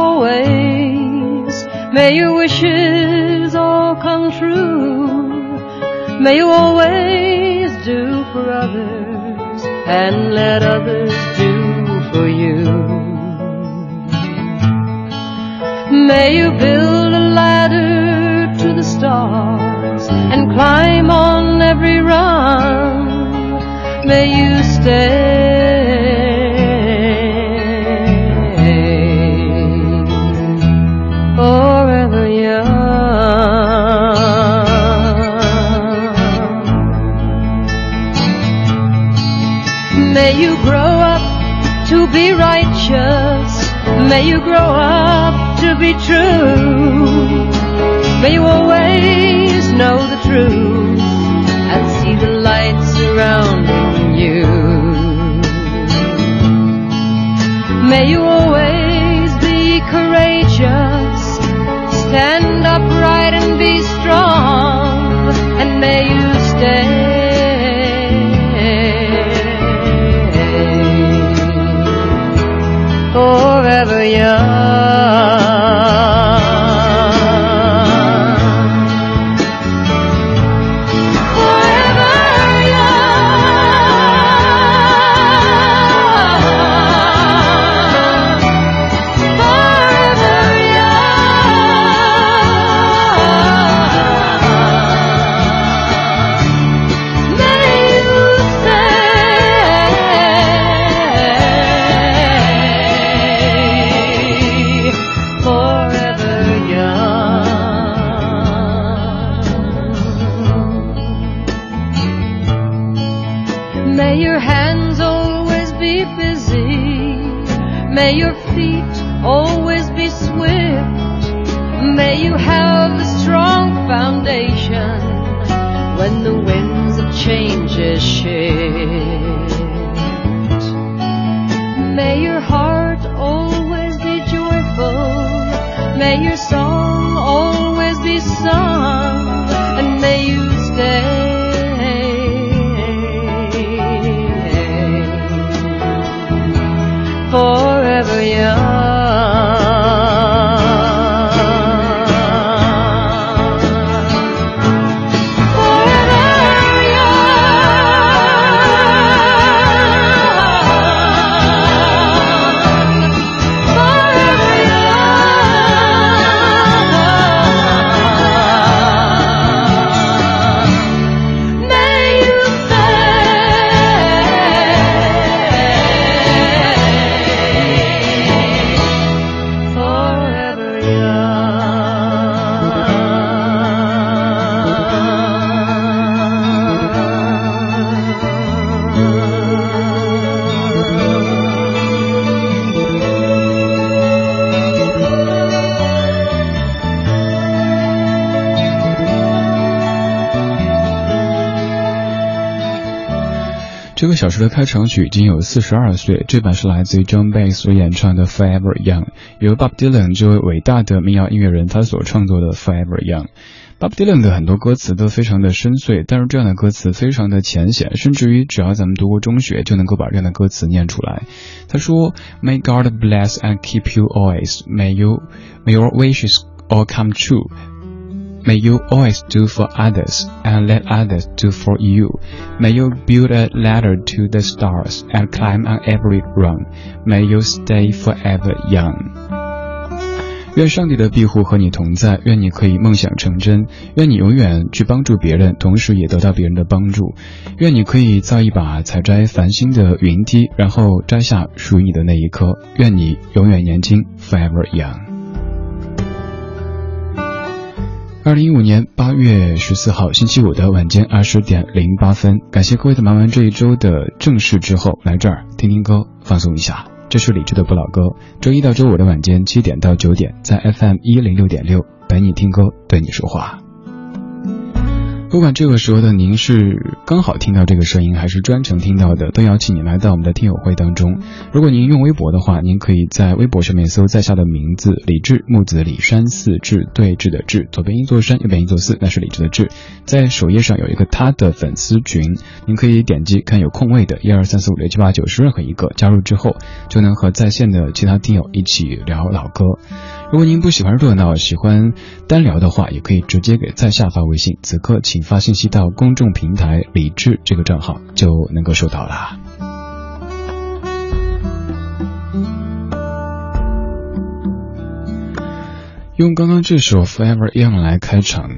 always. May your wishes all come true. May you always do for others and let others do for you. May you build a ladder to the stars and climb on every rung. May you stay May you grow up to be true. May you always know the truth and see the light surrounding you. May you always be courageous, stand upright ya 小时的开场曲已经有四十二岁，这版是来自于 John Baez 所演唱的《Forever Young》，由 Bob Dylan 这位伟大的民谣音乐人他所创作的《Forever Young》。Bob Dylan 的很多歌词都非常的深邃，但是这样的歌词非常的浅显，甚至于只要咱们读过中学就能够把这样的歌词念出来。他说：“May God bless and keep you always. May you, may your wishes all come true.” May you always do for others and let others do for you. May you build a ladder to the stars and climb on every rung. May you stay forever young. 愿上帝的庇护和你同在，愿你可以梦想成真，愿你永远去帮助别人，同时也得到别人的帮助。愿你可以造一把采摘繁星的云梯，然后摘下属于你的那一颗。愿你永远年轻，forever young。二零一五年八月十四号星期五的晚间二十点零八分，感谢各位在忙完这一周的正事之后，来这儿听听歌，放松一下。这是理智的不老歌。周一到周五的晚间七点到九点，在 FM 一零六点六陪你听歌，对你说话。不管这个时候的您是刚好听到这个声音，还是专程听到的，都邀请你来到我们的听友会当中。如果您用微博的话，您可以在微博上面搜在下的名字李志木子李山寺志对峙的志，左边一座山，右边一座寺，那是李志的志。在首页上有一个他的粉丝群，您可以点击看有空位的，一二三四五六七八九十任何一个，加入之后就能和在线的其他听友一起聊老歌。如果您不喜欢热闹，喜欢单聊的话，也可以直接给在下发微信。此刻请发信息到公众平台“李智”这个账号，就能够收到啦。用刚刚这首《Forever Young》来开场，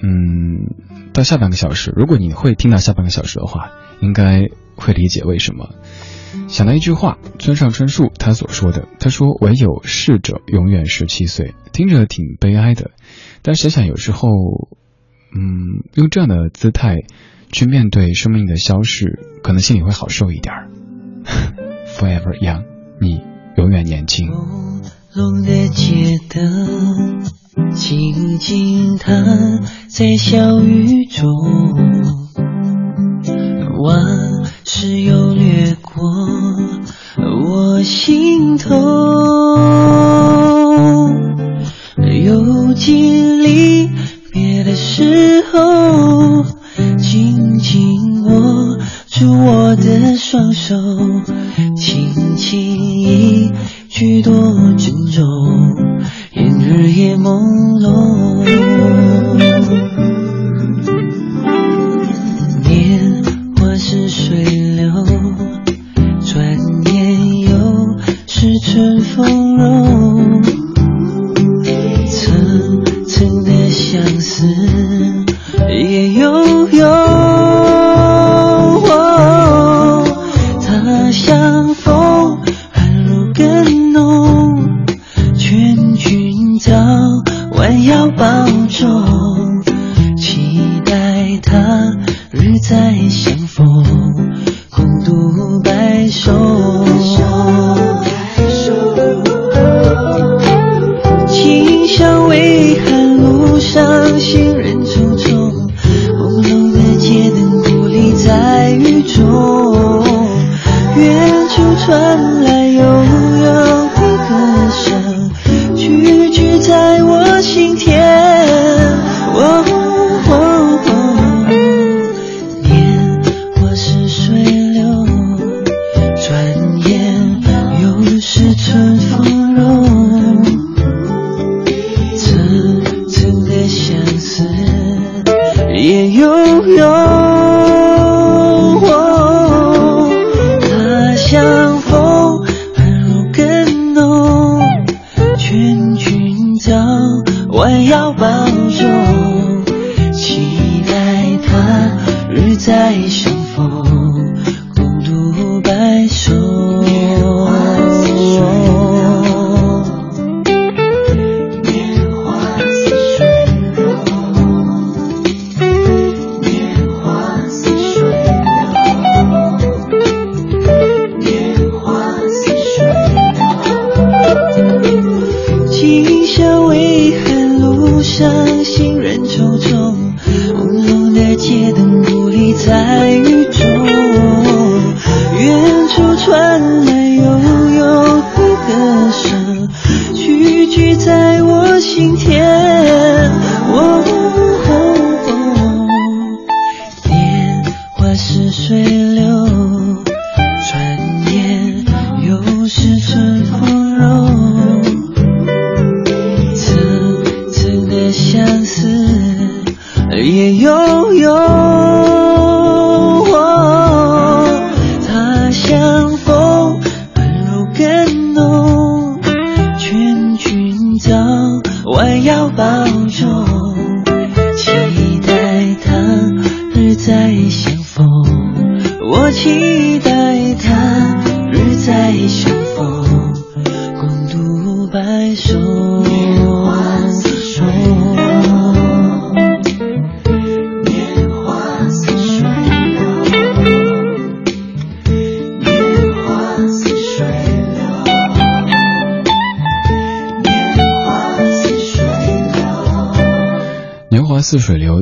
嗯，到下半个小时，如果你会听到下半个小时的话，应该会理解为什么。想到一句话，村上春树他所说的，他说：“唯有逝者永远十七岁。”听着挺悲哀的，但想想有时候，嗯，用这样的姿态去面对生命的消逝，可能心里会好受一点。Forever young，你永远年轻。朦的街灯静静躺在小雨中，心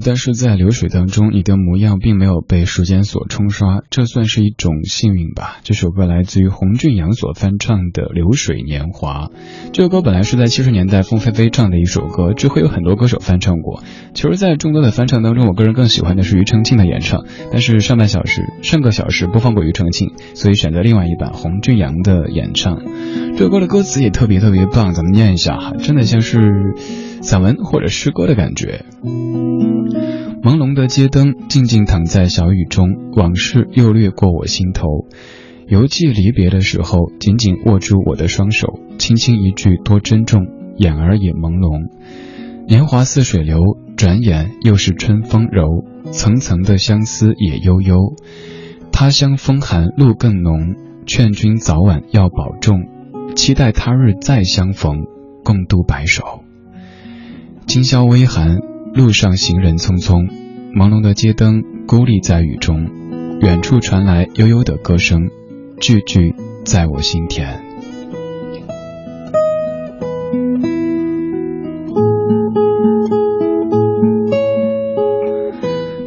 但是在流水当中，你的模样并没有被时间所冲刷，这算是一种幸运吧。这首歌来自于洪俊阳所翻唱的《流水年华》。这首歌本来是在七十年代凤飞飞唱的一首歌，之后有很多歌手翻唱过。其实，在众多的翻唱当中，我个人更喜欢的是庾澄庆的演唱，但是上半小时上个小时播放过庾澄庆，所以选择另外一版洪俊阳的演唱。这首歌的歌词也特别特别棒，咱们念一下哈，真的像是。散文或者诗歌的感觉。朦胧的街灯，静静躺在小雨中，往事又掠过我心头。犹记离别的时候，紧紧握住我的双手，轻轻一句多珍重，眼儿也朦胧。年华似水流，转眼又是春风柔，层层的相思也悠悠。他乡风寒路更浓，劝君早晚要保重，期待他日再相逢，共度白首。今宵微寒，路上行人匆匆，朦胧的街灯孤立在雨中，远处传来悠悠的歌声，句句在我心田。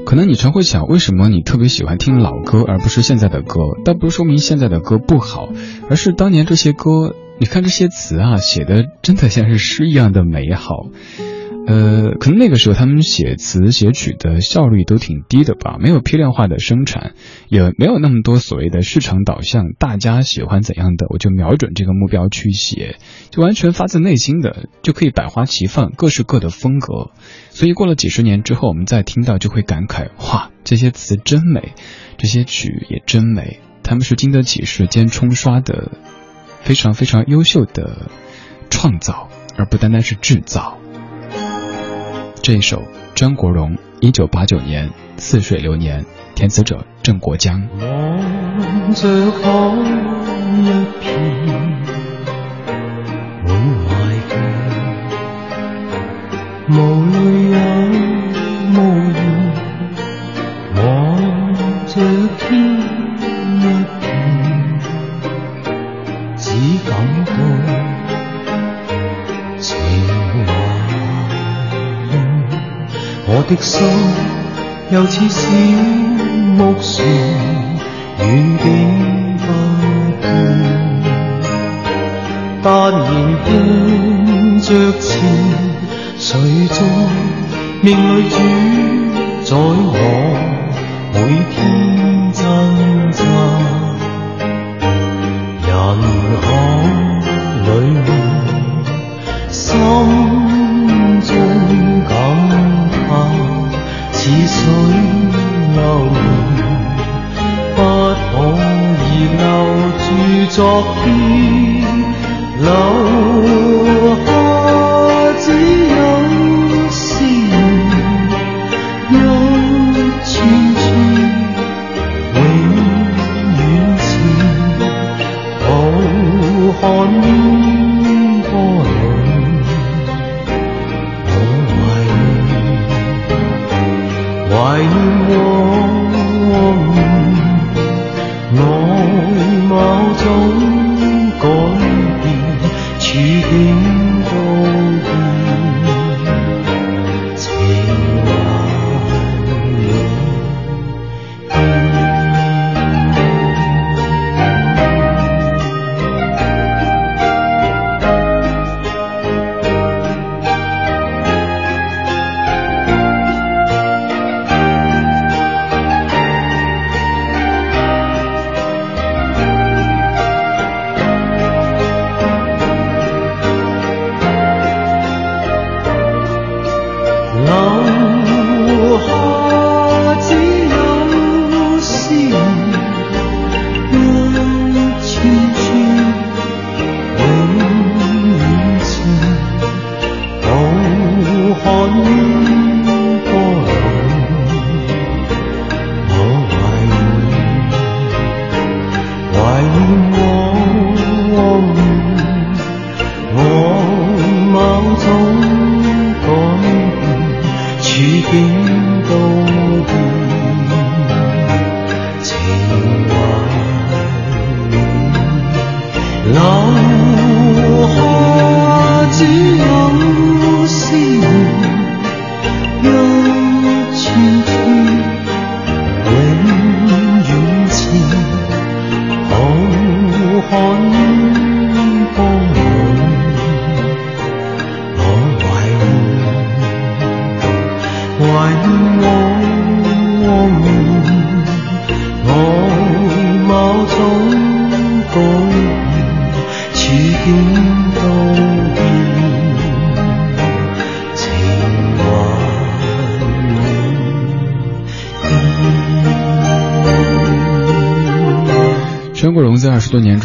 可能你常会想，为什么你特别喜欢听老歌，而不是现在的歌？倒不是说明现在的歌不好，而是当年这些歌，你看这些词啊，写的真的像是诗一样的美好。呃，可能那个时候他们写词写曲的效率都挺低的吧，没有批量化的生产，也没有那么多所谓的市场导向，大家喜欢怎样的我就瞄准这个目标去写，就完全发自内心的就可以百花齐放，各是各的风格。所以过了几十年之后，我们再听到就会感慨：哇，这些词真美，这些曲也真美，他们是经得起时间冲刷的，非常非常优秀的创造，而不单单是制造。这一首张国荣一九八九年似水流年填词者郑国江。我的心又似小木船，远景不见。但然向着前，谁在命里主宰我每天挣扎？人海里，心中感。似水流年，不可以留住昨天，留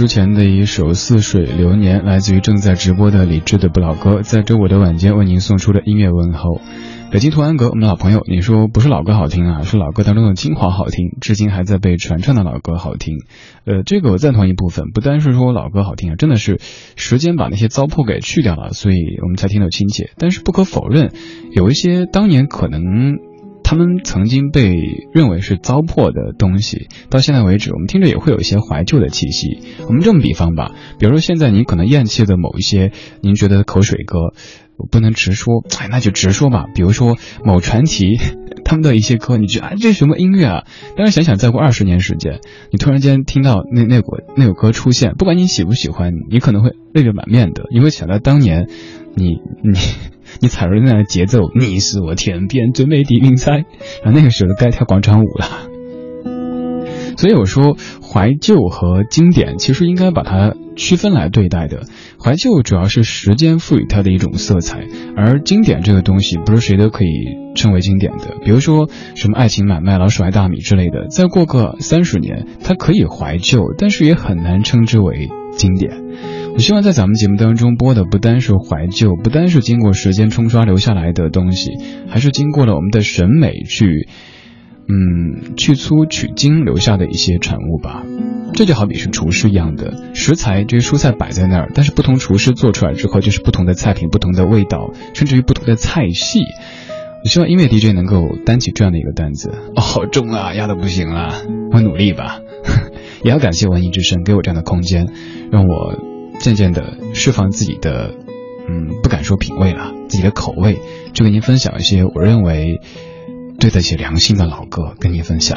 之前的一首《似水流年》，来自于正在直播的李志的不老歌，在周五的晚间为您送出的音乐问候。北京图安阁，我们老朋友，你说不是老歌好听啊，是老歌当中的精华好听，至今还在被传唱的老歌好听。呃，这个我赞同一部分，不单是说老歌好听啊，真的是时间把那些糟粕给去掉了，所以我们才听得亲切。但是不可否认，有一些当年可能。他们曾经被认为是糟粕的东西，到现在为止，我们听着也会有一些怀旧的气息。我们这么比方吧，比如说现在你可能厌弃的某一些您觉得口水歌，我不能直说，哎，那就直说吧。比如说某传奇他们的一些歌，你觉得啊这什么音乐啊？但是想想再过二十年时间，你突然间听到那那股那首歌出现，不管你喜不喜欢，你可能会泪流满面的，你会想到当年你你。你踩着那样的节奏，你是我天边最美的云彩，然后那个时候该跳广场舞了。所以我说，怀旧和经典其实应该把它区分来对待的。怀旧主要是时间赋予它的一种色彩，而经典这个东西不是谁都可以称为经典的。比如说什么《爱情买卖》《老鼠爱大米》之类的，再过个三十年，它可以怀旧，但是也很难称之为经典。我希望在咱们节目当中播的不单是怀旧，不单是经过时间冲刷留下来的东西，还是经过了我们的审美去，嗯，去粗取精留下的一些产物吧。这就好比是厨师一样的，食材这些蔬菜摆在那儿，但是不同厨师做出来之后就是不同的菜品、不同的味道，甚至于不同的菜系。我希望音乐 DJ 能够担起这样的一个担子。哦，好重啊，压的不行了，我努力吧。也要感谢文艺之声给我这样的空间，让我。渐渐的释放自己的，嗯，不敢说品味了，自己的口味，就跟您分享一些我认为对得起良心的老歌，跟您分享。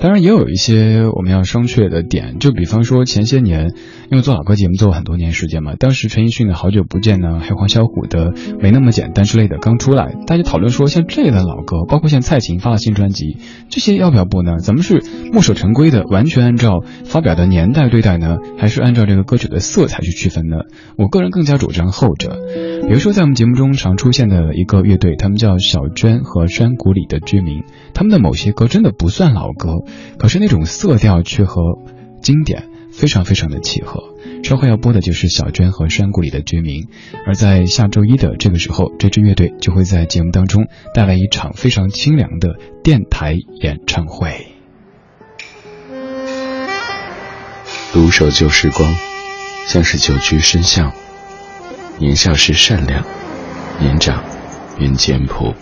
当然也有一些我们要商榷的点，就比方说前些年，因为做老歌节目做了很多年时间嘛，当时陈奕迅的好久不见呢，还有黄小琥的没那么简单之类的刚出来，大家讨论说像这类的老歌，包括像蔡琴发了新专辑，这些要不要播呢？咱们是墨守成规的，完全按照发表的年代对待呢，还是按照这个歌曲的色彩去区分呢？我个人更加主张后者。比如说在我们节目中常出现的一个乐队，他们叫小娟和山谷里的居民，他们的某些歌真的不算老歌。可是那种色调却和经典非常非常的契合。稍后要播的就是小娟和山谷里的居民，而在下周一的这个时候，这支乐队就会在节目当中带来一场非常清凉的电台演唱会。独守旧时光，像是久居深巷。年少时善良，年长云简朴，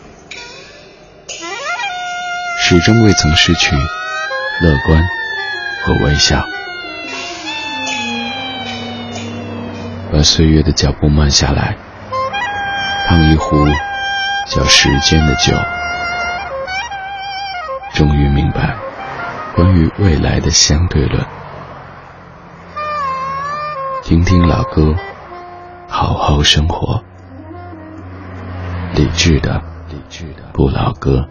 始终未曾失去。乐观和微笑，把岁月的脚步慢下来，烫一壶叫时间的酒，终于明白关于未来的相对论。听听老歌，好好生活。理智的，理智的不老歌。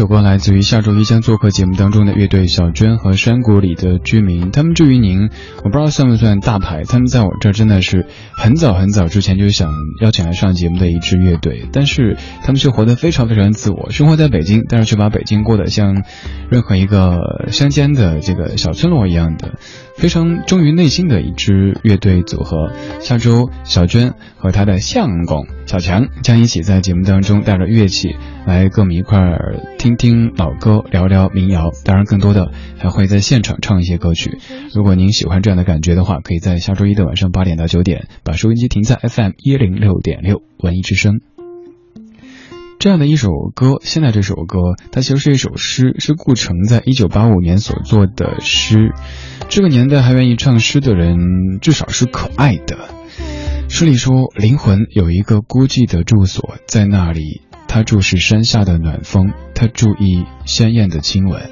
首歌来自于下周一将做客节目当中的乐队小娟和山谷里的居民。他们至于您，我不知道算不算大牌。他们在我这真的是很早很早之前就想邀请来上节目的一支乐队，但是他们却活得非常非常自我，生活在北京，但是却把北京过得像任何一个乡间的这个小村落一样的，非常忠于内心的一支乐队组合。下周小娟和她的相公小强将一起在节目当中带着乐器来跟我们一块儿听听老歌，聊聊民谣。当然，更多的还会在现场唱一些歌曲。如果您喜欢这样的感觉的话，可以在下周一的晚上八点到九点，把收音机停在 FM 一零六点六文艺之声。这样的一首歌，现在这首歌，它其实是一首诗，是顾城在一九八五年所做的诗。这个年代还愿意唱诗的人，至少是可爱的。诗里说，灵魂有一个孤寂的住所，在那里，他注视山下的暖风，他注意鲜艳的亲吻，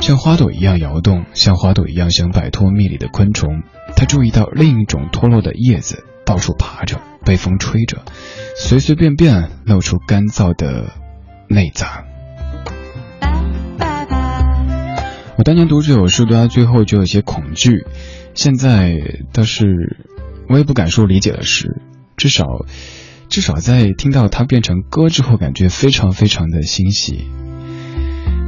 像花朵一样摇动，像花朵一样想摆脱蜜里的昆虫。他注意到另一种脱落的叶子到处爬着，被风吹着，随随便便露出干燥的内脏。我当年读这首诗，读到最后就有些恐惧，现在倒是我也不敢说理解了诗，至少至少在听到它变成歌之后，感觉非常非常的欣喜。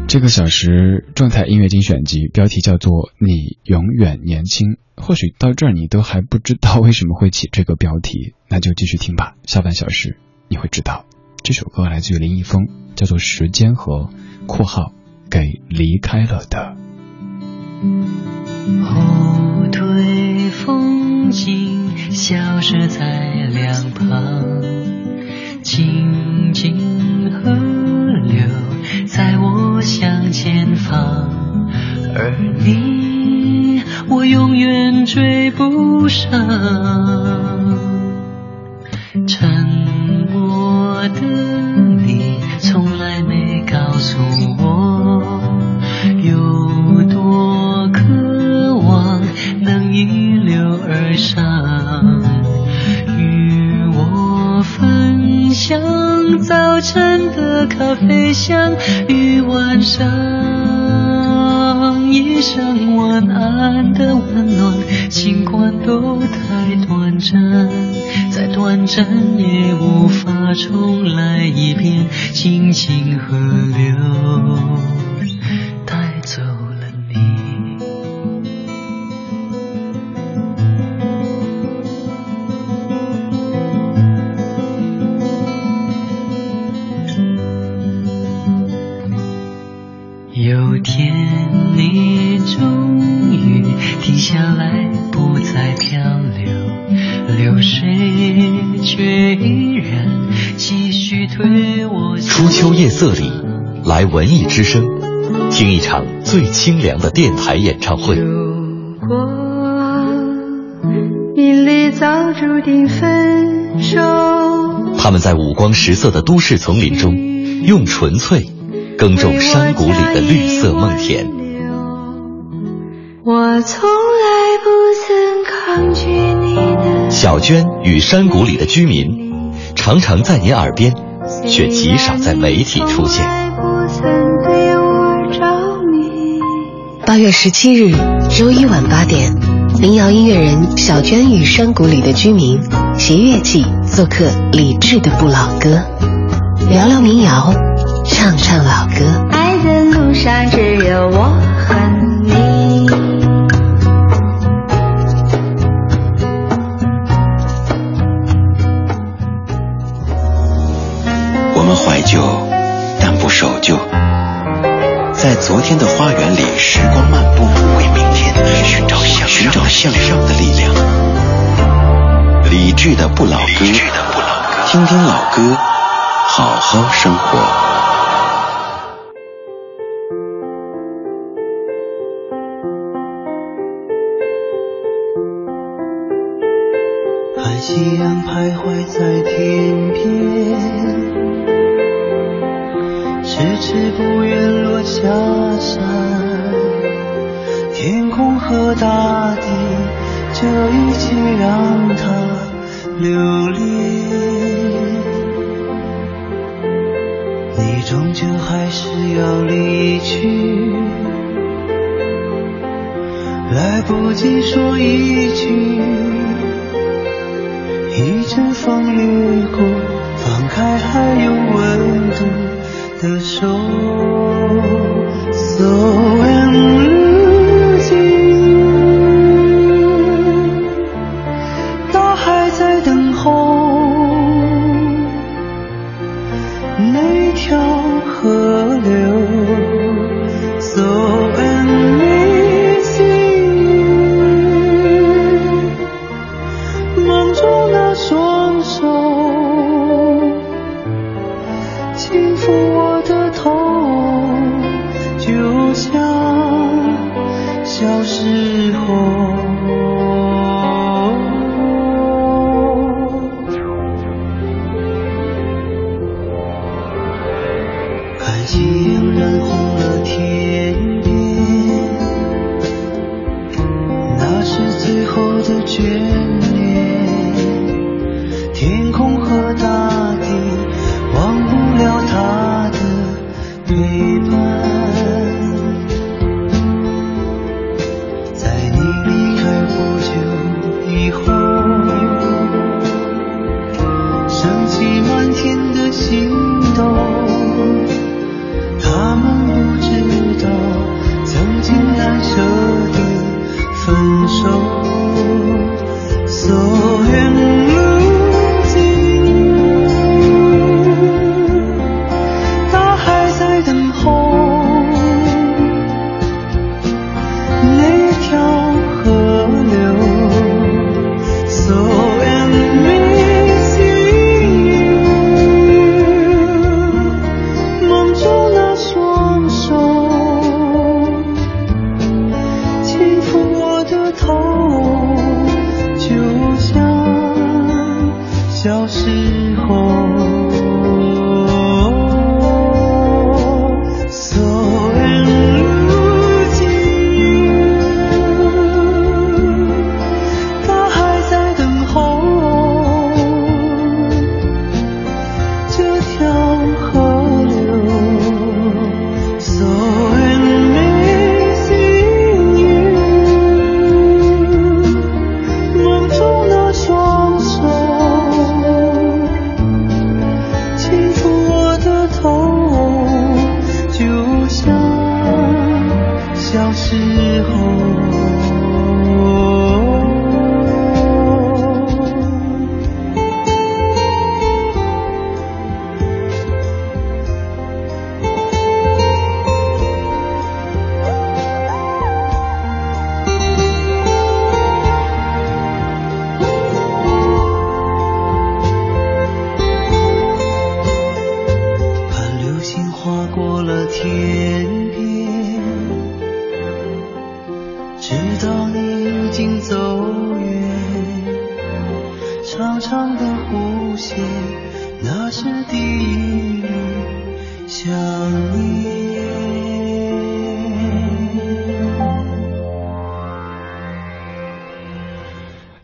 这个小时状态音乐精选集标题叫做《你永远年轻》，或许到这儿你都还不知道为什么会起这个标题，那就继续听吧。下半小时你会知道，这首歌来自于林一峰，叫做《时间和》（括号给离开了的）。后退风景消失在两旁，静静和带我向前方，而你我永远追不上。沉默的你从来没告诉我有多咖啡香与晚上一声晚安的温暖，尽管都太短暂，再短暂也无法重来一遍，静静河流。文艺之声，听一场最清凉的电台演唱会。如果命里早注定分手，他们在五光十色的都市丛林中，用纯粹耕种山谷里的绿色梦田。我从来不曾抗拒你的小娟与山谷里的居民，常常在您耳边，却极少在媒体出现。八月十七日周一晚八点，民谣音乐人小娟与山谷里的居民携乐器做客李志的不老歌，聊聊民谣，唱唱老歌。爱的路上只有我昨天的花园里，时光漫步，为明天寻找向寻找向上的力量。理智的不老歌，听听老歌，好好生活。看夕阳徘徊在天边，迟迟不愿下山。天空和大地，这一切让它。留恋，你终究还是要离去，来不及说一句。一阵风掠过，放开还有温度的手。so 历大海在等候那条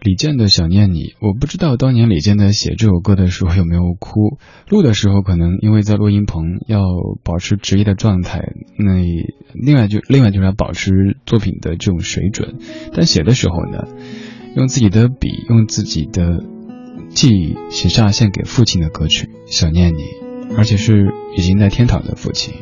李健的想念你，我不知道当年李健在写这首歌的时候有没有哭。录的时候可能因为在录音棚要保持职业的状态，那另外就另外就是要保持作品的这种水准。但写的时候呢，用自己的笔，用自己的记忆写下献给父亲的歌曲《想念你》，而且是已经在天堂的父亲。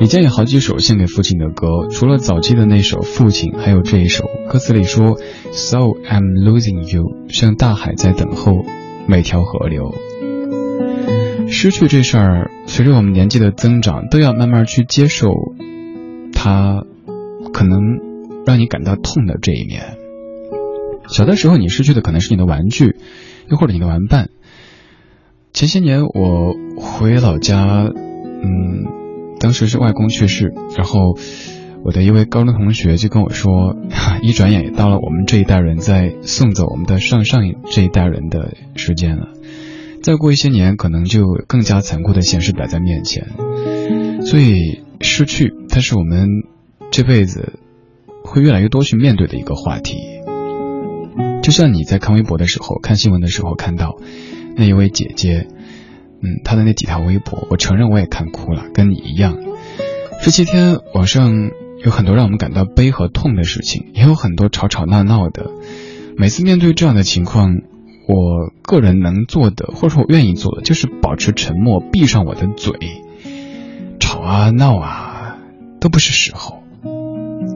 李健有好几首献给父亲的歌，除了早期的那首《父亲》，还有这一首，歌词里说：“So I'm losing you，像大海在等候每条河流。”失去这事儿，随着我们年纪的增长，都要慢慢去接受，它可能让你感到痛的这一面。小的时候，你失去的可能是你的玩具，又或者你的玩伴。前些年我回老家，嗯，当时是外公去世，然后我的一位高中同学就跟我说，一转眼也到了我们这一代人在送走我们的上上这一代人的时间了。再过一些年，可能就更加残酷的现实摆在面前。所以失去，它是我们这辈子会越来越多去面对的一个话题。就像你在看微博的时候、看新闻的时候看到。那一位姐姐，嗯，他的那几条微博，我承认我也看哭了，跟你一样。这些天网上有很多让我们感到悲和痛的事情，也有很多吵吵闹闹的。每次面对这样的情况，我个人能做的，或者说我愿意做的，就是保持沉默，闭上我的嘴。吵啊闹啊，都不是时候。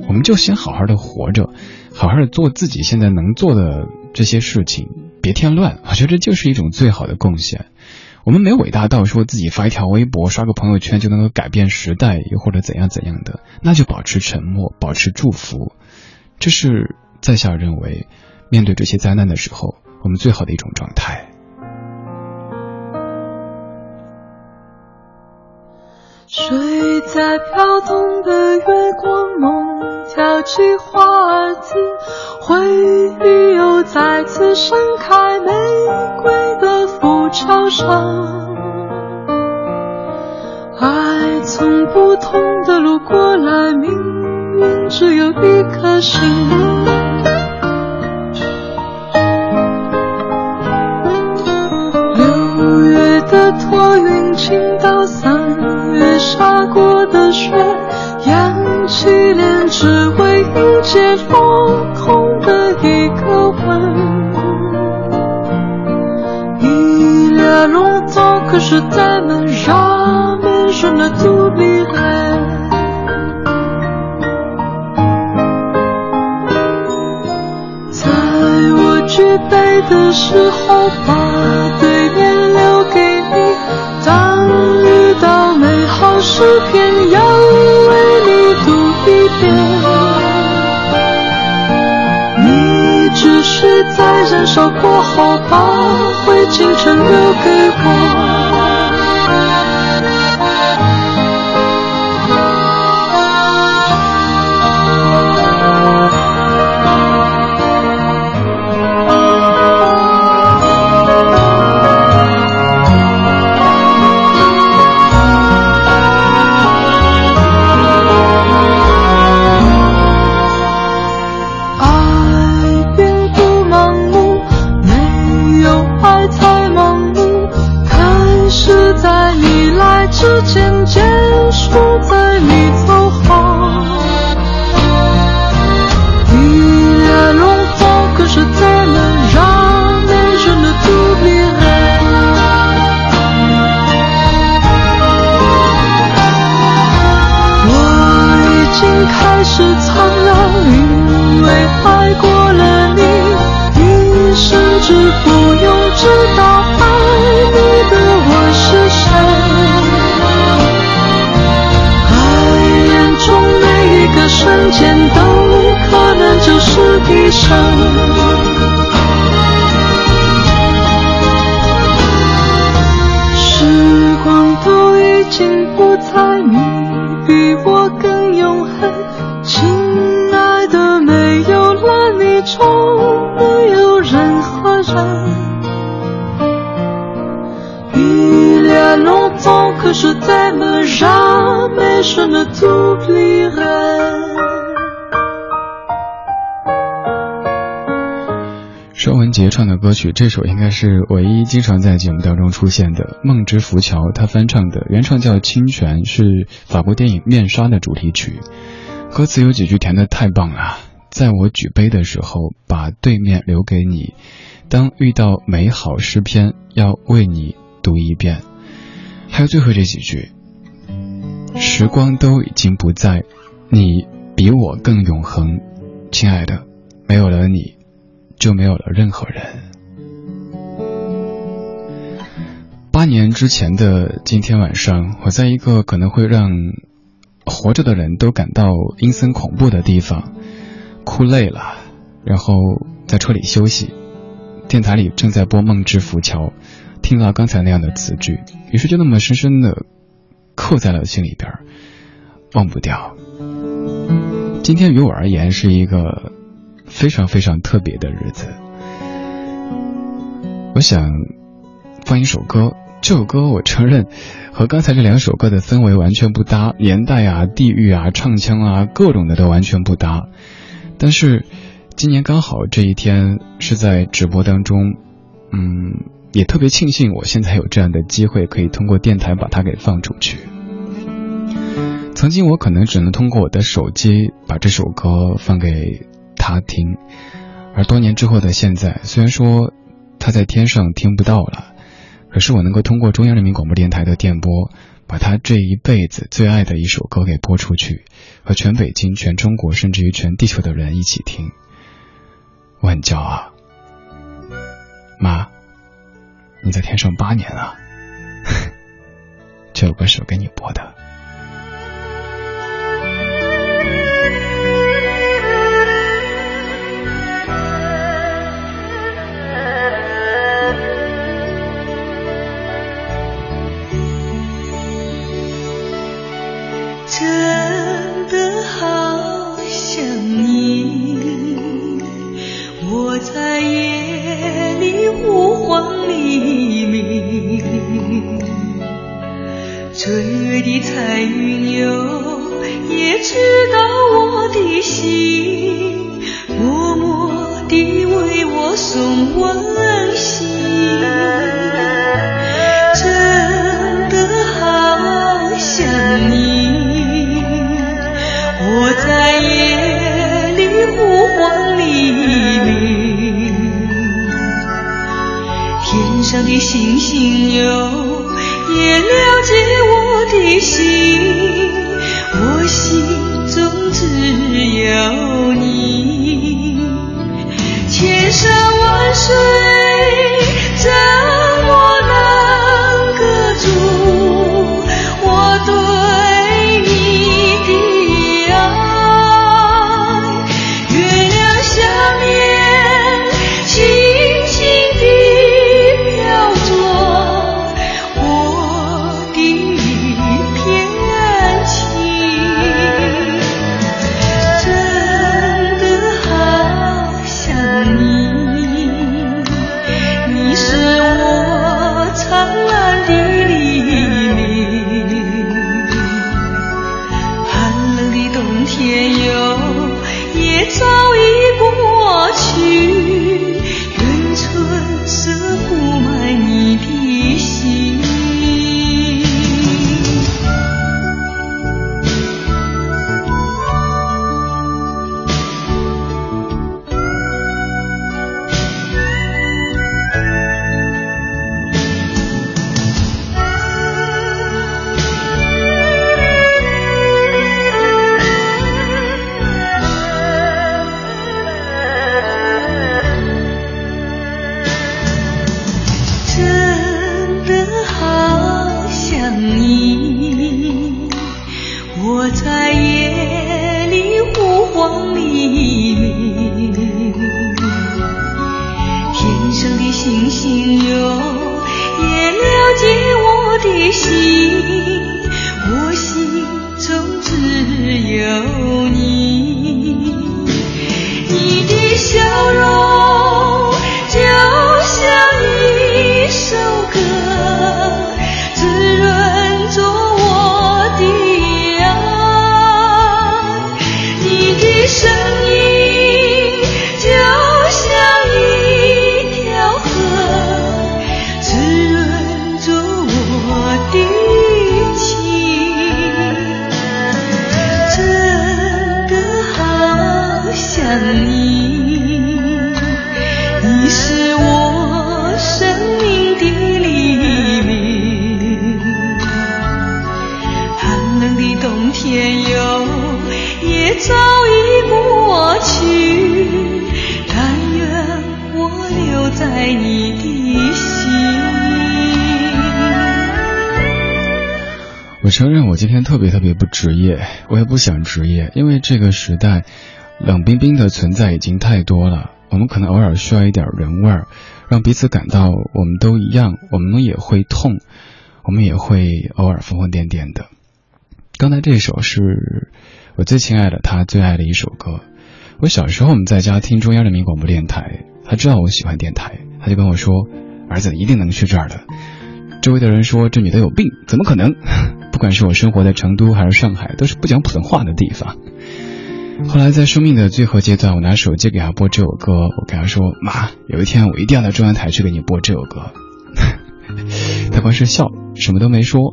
我们就先好好的活着，好好的做自己现在能做的这些事情。别添乱，我觉得这就是一种最好的贡献。我们没伟大到说自己发一条微博、刷个朋友圈就能够改变时代，又或者怎样怎样的，那就保持沉默，保持祝福，这是在下认为面对这些灾难的时候，我们最好的一种状态。睡在飘动的月光梦，跳起花儿子，回忆又再次盛开玫瑰的浮桥上。爱从不同的路过来，命运只有一颗心。六月的托云，倾到三。下过的雪扬起脸只为迎接风空的一个吻你俩落走可是咱们上面说那杜彼人在我举杯的时候把对面留给你当好诗篇要为你读一遍，你只是在燃烧过后把灰烬全留给我。时光都已经不再你比我更永恒亲爱的没有了你从没有任何人一辆农庄可是在马上没什么独立人杰唱的歌曲，这首应该是唯一经常在节目当中出现的《梦之浮桥》，他翻唱的，原唱叫《清泉》，是法国电影《面纱》的主题曲。歌词有几句填的太棒了，在我举杯的时候，把对面留给你，当遇到美好诗篇，要为你读一遍。还有最后这几句，时光都已经不在，你比我更永恒，亲爱的，没有了你。就没有了任何人。八年之前的今天晚上，我在一个可能会让活着的人都感到阴森恐怖的地方，哭累了，然后在车里休息。电台里正在播《梦之浮桥》，听到刚才那样的词句，于是就那么深深的刻在了心里边，忘不掉。今天于我而言是一个非常非常特别的日子，我想放一首歌。这首歌我承认和刚才这两首歌的氛围完全不搭，年代啊、地域啊、唱腔啊，各种的都完全不搭。但是今年刚好这一天是在直播当中，嗯，也特别庆幸我现在有这样的机会，可以通过电台把它给放出去。曾经我可能只能通过我的手机把这首歌放给他听，而多年之后的现在，虽然说他在天上听不到了。可是我能够通过中央人民广播电台的电波，把他这一辈子最爱的一首歌给播出去，和全北京、全中国，甚至于全地球的人一起听，我很骄傲。妈，你在天上八年了，这首歌是我给你播的。梦里特别特别不职业，我也不想职业，因为这个时代，冷冰冰的存在已经太多了。我们可能偶尔需要一点人味儿，让彼此感到我们都一样，我们也会痛，我们也会偶尔疯疯癫癫的。刚才这首是我最亲爱的他最爱的一首歌。我小时候我们在家听中央人民广播电台，他知道我喜欢电台，他就跟我说：“儿子一定能去这儿的。”周围的人说：“这女的有病，怎么可能？”不管是我生活在成都还是上海，都是不讲普通话的地方。后来在生命的最后阶段，我拿手机给他播这首歌，我跟他说：“妈，有一天我一定要到中央台去给你播这首歌。”他光是笑，什么都没说。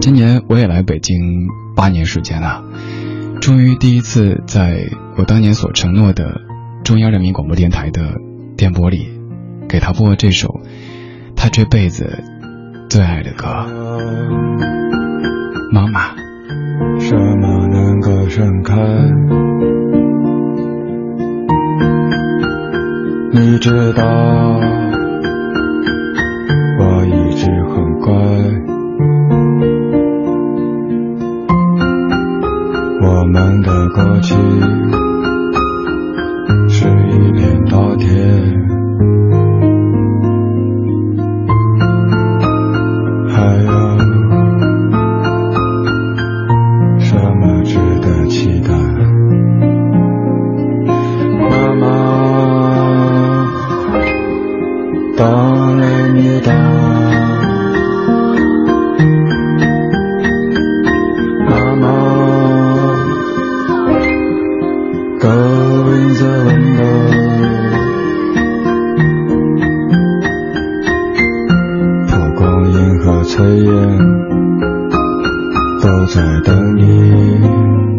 今年我也来北京八年时间了。终于第一次在我当年所承诺的中央人民广播电台的电波里，给他播这首他这辈子最爱的歌。妈妈，什么能够盛开？你知道，我一直很乖。我们的过去是一片稻田。黑夜都在等你。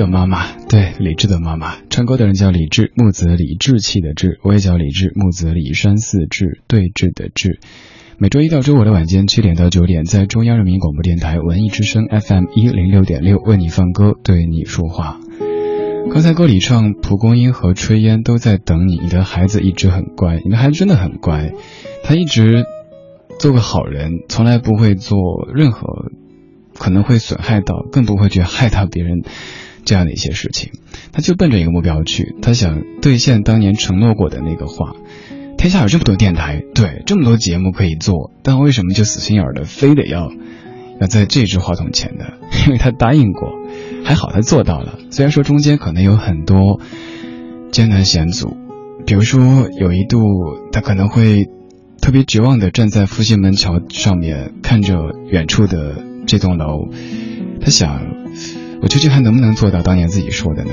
的妈妈，对李志的妈妈，唱歌的人叫李志，木子李志气的志，我也叫李志，木子李山寺志，对峙的志。每周一到周五的晚间七点到九点，在中央人民广播电台文艺之声 FM 一零六点六为你放歌，对你说话。刚才歌里唱蒲公英和炊烟都在等你，你的孩子一直很乖，你的孩子真的很乖，他一直做个好人，从来不会做任何可能会损害到，更不会去害到别人。这样的一些事情，他就奔着一个目标去，他想兑现当年承诺过的那个话。天下有这么多电台，对，这么多节目可以做，但为什么就死心眼儿的非得要要在这支话筒前呢？因为他答应过，还好他做到了。虽然说中间可能有很多艰难险阻，比如说有一度他可能会。特别绝望的站在复兴门桥上面，看着远处的这栋楼，他想，我究竟还能不能做到当年自己说的呢？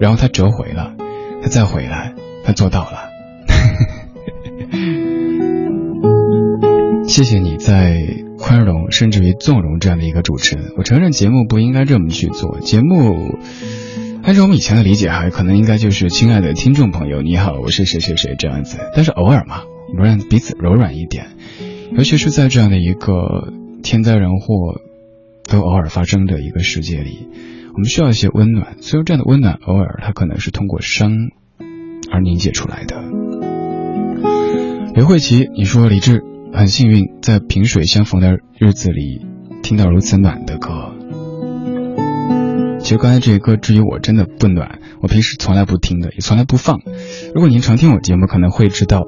然后他折回了，他再回来，他做到了。谢谢你在宽容甚至于纵容这样的一个主持人。我承认节目不应该这么去做，节目按照我们以前的理解哈，可能应该就是亲爱的听众朋友，你好，我是谁谁谁这样子。但是偶尔嘛，我们让彼此柔软一点，尤其是在这样的一个天灾人祸都偶尔发生的一个世界里，我们需要一些温暖。虽然这样的温暖偶尔它可能是通过伤而凝结出来的。刘慧琪，你说李志。很幸运，在萍水相逢的日子里，听到如此暖的歌。其实刚才这个歌，至于我真的不暖，我平时从来不听的，也从来不放。如果您常听我节目，可能会知道，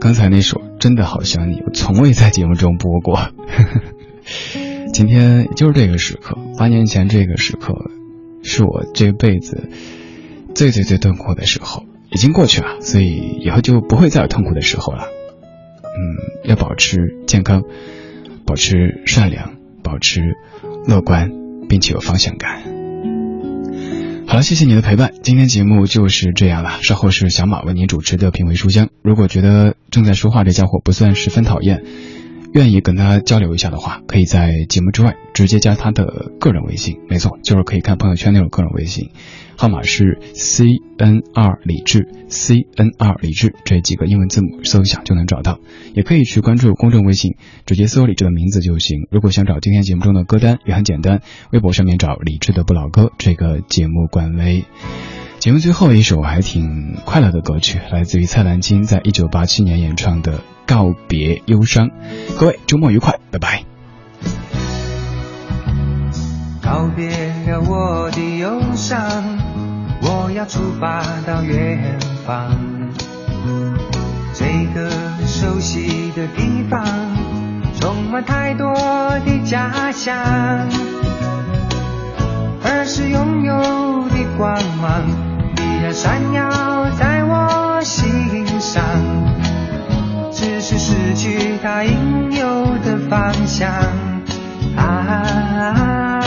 刚才那首《真的好想你》，我从未在节目中播过。今天就是这个时刻，八年前这个时刻，是我这辈子最最最痛苦的时候，已经过去了，所以以后就不会再有痛苦的时候了。嗯，要保持健康，保持善良，保持乐观，并且有方向感。好了，谢谢你的陪伴，今天节目就是这样了。稍后是小马为您主持的品味书香。如果觉得正在说话这家伙不算十分讨厌，愿意跟他交流一下的话，可以在节目之外直接加他的个人微信。没错，就是可以看朋友圈那种个人微信。号码是 C N R 李智，C N R 李智这几个英文字母搜一下就能找到，也可以去关注公众微信，直接搜李智的名字就行。如果想找今天节目中的歌单也很简单，微博上面找李智的不老歌这个节目官微。节目最后一首还挺快乐的歌曲，来自于蔡澜金在一九八七年演唱的《告别忧伤》。各位周末愉快，拜拜。告别了我的忧伤。我要出发到远方，这个熟悉的地方，充满太多的家乡。儿时拥有的光芒，依然闪耀在我心上，只是失去它应有的方向。啊。